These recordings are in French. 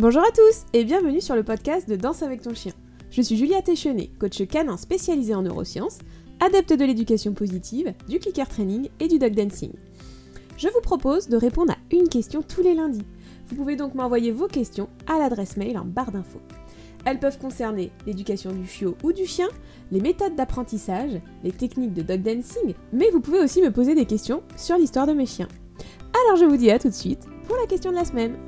Bonjour à tous et bienvenue sur le podcast de Danse avec ton chien. Je suis Julia Téchenet, coach canin spécialisée en neurosciences, adepte de l'éducation positive, du clicker training et du dog dancing. Je vous propose de répondre à une question tous les lundis. Vous pouvez donc m'envoyer vos questions à l'adresse mail en barre d'infos. Elles peuvent concerner l'éducation du chiot ou du chien, les méthodes d'apprentissage, les techniques de dog dancing, mais vous pouvez aussi me poser des questions sur l'histoire de mes chiens. Alors je vous dis à tout de suite pour la question de la semaine.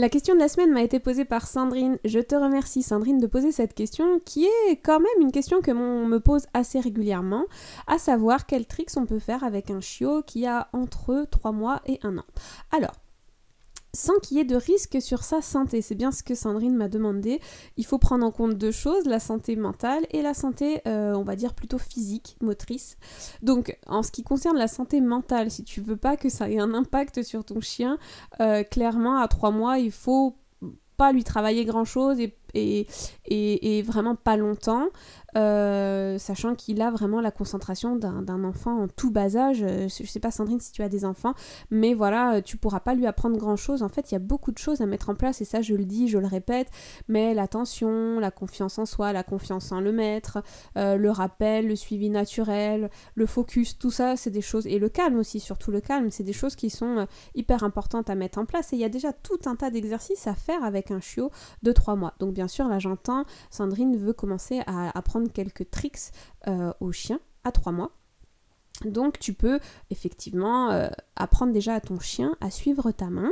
La question de la semaine m'a été posée par Sandrine. Je te remercie Sandrine de poser cette question qui est quand même une question que l'on me pose assez régulièrement, à savoir quels tricks on peut faire avec un chiot qui a entre 3 mois et 1 an. Alors, sans qu'il y ait de risque sur sa santé. C'est bien ce que Sandrine m'a demandé. Il faut prendre en compte deux choses, la santé mentale et la santé, euh, on va dire, plutôt physique, motrice. Donc, en ce qui concerne la santé mentale, si tu veux pas que ça ait un impact sur ton chien, euh, clairement, à trois mois, il faut pas lui travailler grand chose et et, vraiment pas longtemps, euh, sachant qu'il a vraiment la concentration d'un enfant en tout bas âge. Euh, je sais pas Sandrine si tu as des enfants, mais voilà, euh, tu pourras pas lui apprendre grand chose. En fait, il y a beaucoup de choses à mettre en place et ça je le dis, je le répète, mais l'attention, la confiance en soi, la confiance en le maître, le rappel, le suivi naturel, le focus, tout ça, c'est des choses, et le calme aussi, surtout le calme, c'est des choses qui sont hyper importantes à mettre en place et il y a déjà tout un tas d'exercices à faire avec un chiot de 3 mois. Donc bien sûr, là j'entends, Sandrine veut commencer à apprendre quelques tricks euh, aux chiens à 3 mois. Donc tu peux effectivement euh, apprendre déjà à ton chien à suivre ta main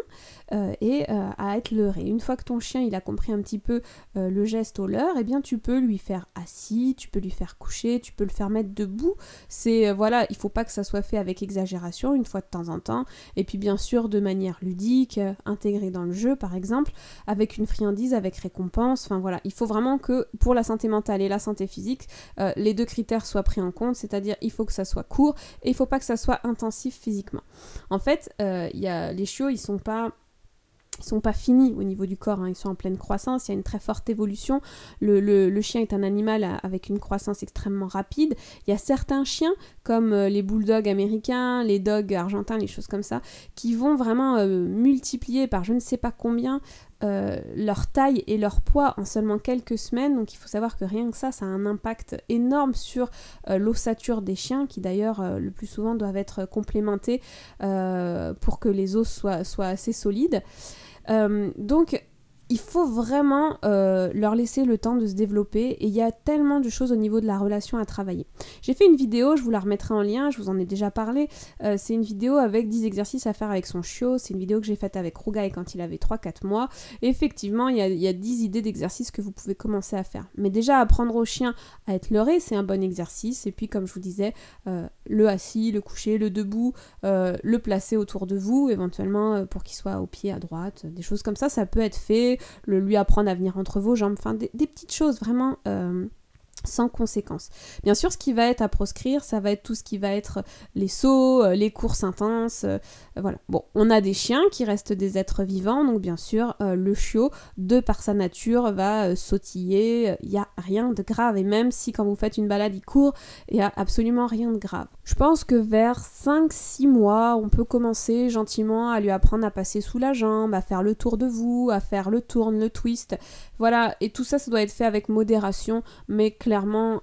euh, et euh, à être leurré. Une fois que ton chien a compris un petit peu le geste au leurre, eh bien tu peux lui faire assis, tu peux lui faire coucher, tu peux le faire mettre debout. C'est voilà, il faut pas que ça soit fait avec exagération une fois de temps en temps. Et puis bien sûr de manière ludique, intégrée dans le jeu par exemple, avec une friandise, avec récompense. Enfin voilà, il faut vraiment que pour la santé mentale et la santé physique, les deux critères soient pris en compte, c'est-à-dire il faut que ça soit court et il faut pas que ça soit intensif physiquement. En fait, euh, les chiots, ils sont pas ils sont pas finis au niveau du corps, hein. ils sont en pleine croissance, il y a une très forte évolution. Le, chien est un animal avec une croissance extrêmement rapide. Il y a certains chiens, comme euh, les bulldogs américains, les dogs argentins, les choses comme ça, qui vont vraiment euh, multiplier par je ne sais pas combien euh, leur taille et leur poids en seulement quelques semaines. Donc il faut savoir que rien que ça, ça a un impact énorme sur l'ossature des chiens, qui d'ailleurs le plus souvent doivent être complémentés pour que les os soient, soient assez solides. Euh, donc il faut vraiment euh, leur laisser le temps de se développer et il y a tellement de choses au niveau de la relation à travailler. J'ai fait une vidéo, je vous la remettrai en lien, je vous en ai déjà parlé. Euh, c'est une vidéo avec 10 exercices à faire avec son chiot. C'est une vidéo que j'ai faite avec Rougaï quand il avait 3-4 mois. Effectivement, il y, a, il y a 10 idées d'exercices que vous pouvez commencer à faire. Mais déjà, apprendre au chien à être leurré, c'est un bon exercice. Et puis, comme je vous disais, euh, le assis, le coucher, le debout, le placer autour de vous, éventuellement pour qu'il soit au pied à droite, des choses comme ça, ça peut être fait le lui apprendre à venir entre vos jambes, enfin des, petites choses vraiment euh, sans conséquence. Bien sûr, ce qui va être à proscrire, ça va être tout ce qui va être les sauts, euh, les courses intenses, euh, voilà. Bon, on a des chiens qui restent des êtres vivants, donc bien sûr, euh, le chiot, de par sa nature, va sautiller, il n'y a rien de grave, et même si quand vous faites une balade, il court, il n'y a absolument rien de grave. Je pense que vers 5-6 mois, on peut commencer gentiment à lui apprendre à passer sous la jambe, à faire le tour de vous, à faire le tourne, le twist, voilà, et tout ça, ça doit être fait avec modération, mais clairement,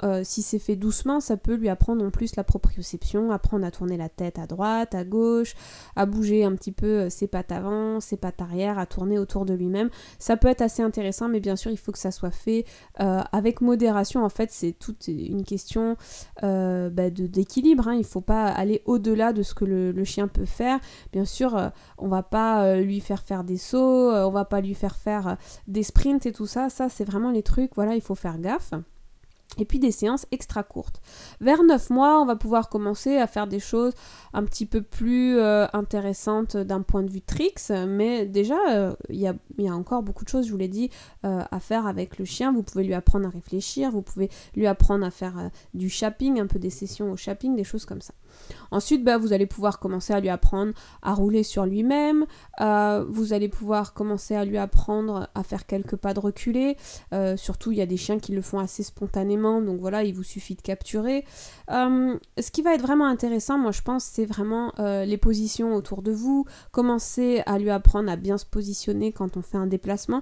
euh, si c'est fait doucement, ça peut lui apprendre en plus la proprioception, apprendre à tourner la tête à droite, à gauche, à bouger un petit peu euh, ses pattes avant, ses pattes arrière, à tourner autour de lui-même. Ça peut être assez intéressant, mais bien sûr, il faut que ça soit fait euh, avec modération. En fait, c'est toute une question bah, d'équilibre. Hein. Il ne faut pas aller au-delà de ce que le, le, chien peut faire. Bien sûr, on va pas lui faire faire des sauts, on va pas lui faire faire des sprints et tout ça, ça c'est vraiment les trucs, voilà, il faut faire gaffe. Et puis des séances extra courtes. Vers 9 mois, on va pouvoir commencer à faire des choses un petit peu plus euh, intéressantes d'un point de vue tricks, mais déjà, euh, il y, a, encore beaucoup de choses, je vous l'ai dit, euh, à faire avec le chien. Vous pouvez lui apprendre à réfléchir, vous pouvez lui apprendre à faire du shopping, un peu des sessions au shopping, des choses comme ça. Ensuite, bah, vous allez pouvoir commencer à lui apprendre à rouler sur lui-même, vous allez pouvoir commencer à lui apprendre à faire quelques pas de reculé, surtout il y a des chiens qui le font assez spontanément donc voilà, il vous suffit de capturer. Euh, ce qui va être vraiment intéressant, moi je pense, c'est vraiment euh, les positions autour de vous, commencer à lui apprendre à bien se positionner quand on fait un déplacement.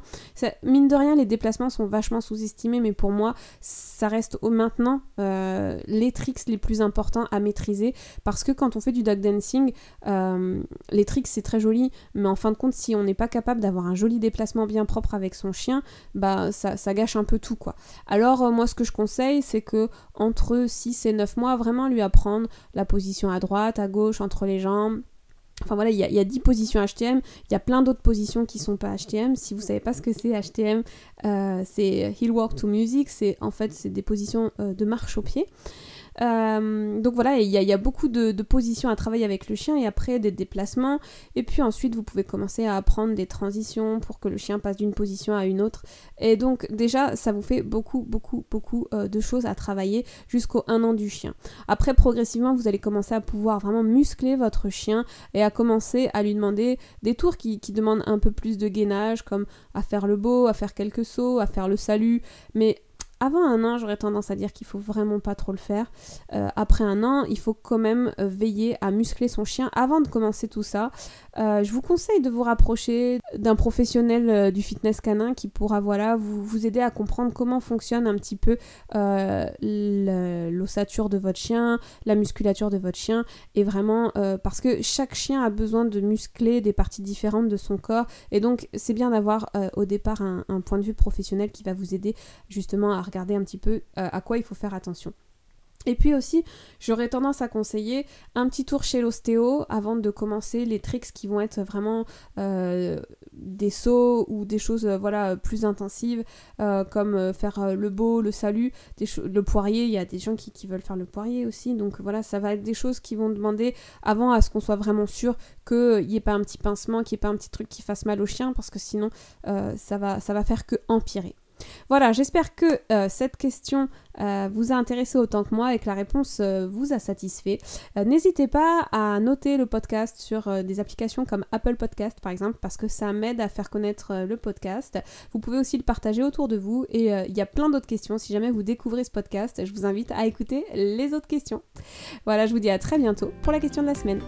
mine de rien, les déplacements sont vachement sous-estimés, mais pour moi, ça reste au maintenant les tricks les plus importants à maîtriser, parce que quand on fait du dog dancing, les tricks c'est très joli, mais en fin de compte, si on n'est pas capable d'avoir un joli déplacement bien propre avec son chien, bah ça, gâche un peu tout quoi. Alors euh, moi ce que je conseille c'est que entre 6 et 9 mois vraiment lui apprendre la position à droite, à gauche, entre les jambes. Enfin voilà, il y, a, 10 positions HTM, il y a plein d'autres positions qui sont pas HTM. Si vous savez pas ce que c'est HTM, euh, c'est Heel Walk to Music, c'est en fait c'est des positions euh, de marche au pied. Euh, donc voilà, il y, a beaucoup de, positions à travailler avec le chien et après des déplacements. Et puis ensuite, vous pouvez commencer à apprendre des transitions pour que le chien passe d'une position à une autre. Et donc déjà, ça vous fait beaucoup, beaucoup, beaucoup euh, de choses à travailler jusqu'au 1 an du chien. Après, progressivement, vous allez commencer à pouvoir vraiment muscler votre chien et à commencer à lui demander des tours qui, qui demandent un peu plus de gainage, comme à faire le beau, à faire quelques sauts, à faire le salut. Mais avant un an, j'aurais tendance à dire qu'il faut vraiment pas trop le faire. Euh, après un an, il faut quand même euh, veiller à muscler son chien avant de commencer tout ça. Euh, je vous conseille de vous rapprocher d'un professionnel du fitness canin qui pourra voilà vous, aider à comprendre comment fonctionne un petit peu l'ossature de votre chien, la musculature de votre chien et vraiment parce que chaque chien a besoin de muscler des parties différentes de son corps et donc c'est bien d'avoir au départ un, point de vue professionnel qui va vous aider justement à regarder un petit peu euh, à quoi il faut faire attention. Et puis aussi, j'aurais tendance à conseiller un petit tour chez l'ostéo avant de commencer les tricks qui vont être vraiment euh, des sauts ou des choses euh, voilà plus intensives comme faire le beau, le salut, le poirier. Il y a des gens qui, veulent faire le poirier aussi, donc voilà, ça va être des choses qui vont demander avant à ce qu'on soit vraiment sûr qu'il n'y ait pas un petit pincement, qu'il n'y ait pas un petit truc qui fasse mal au chien parce que sinon ça va ça va faire que empirer. Voilà, j'espère que euh, cette question euh, vous a intéressé autant que moi et que la réponse euh, vous a satisfait. N'hésitez pas à noter le podcast sur des applications comme Apple Podcast par exemple parce que ça m'aide à faire connaître le podcast. Vous pouvez aussi le partager autour de vous et il y a plein d'autres questions. Si jamais vous découvrez ce podcast, je vous invite à écouter les autres questions. Voilà, je vous dis à très bientôt pour la question de la semaine.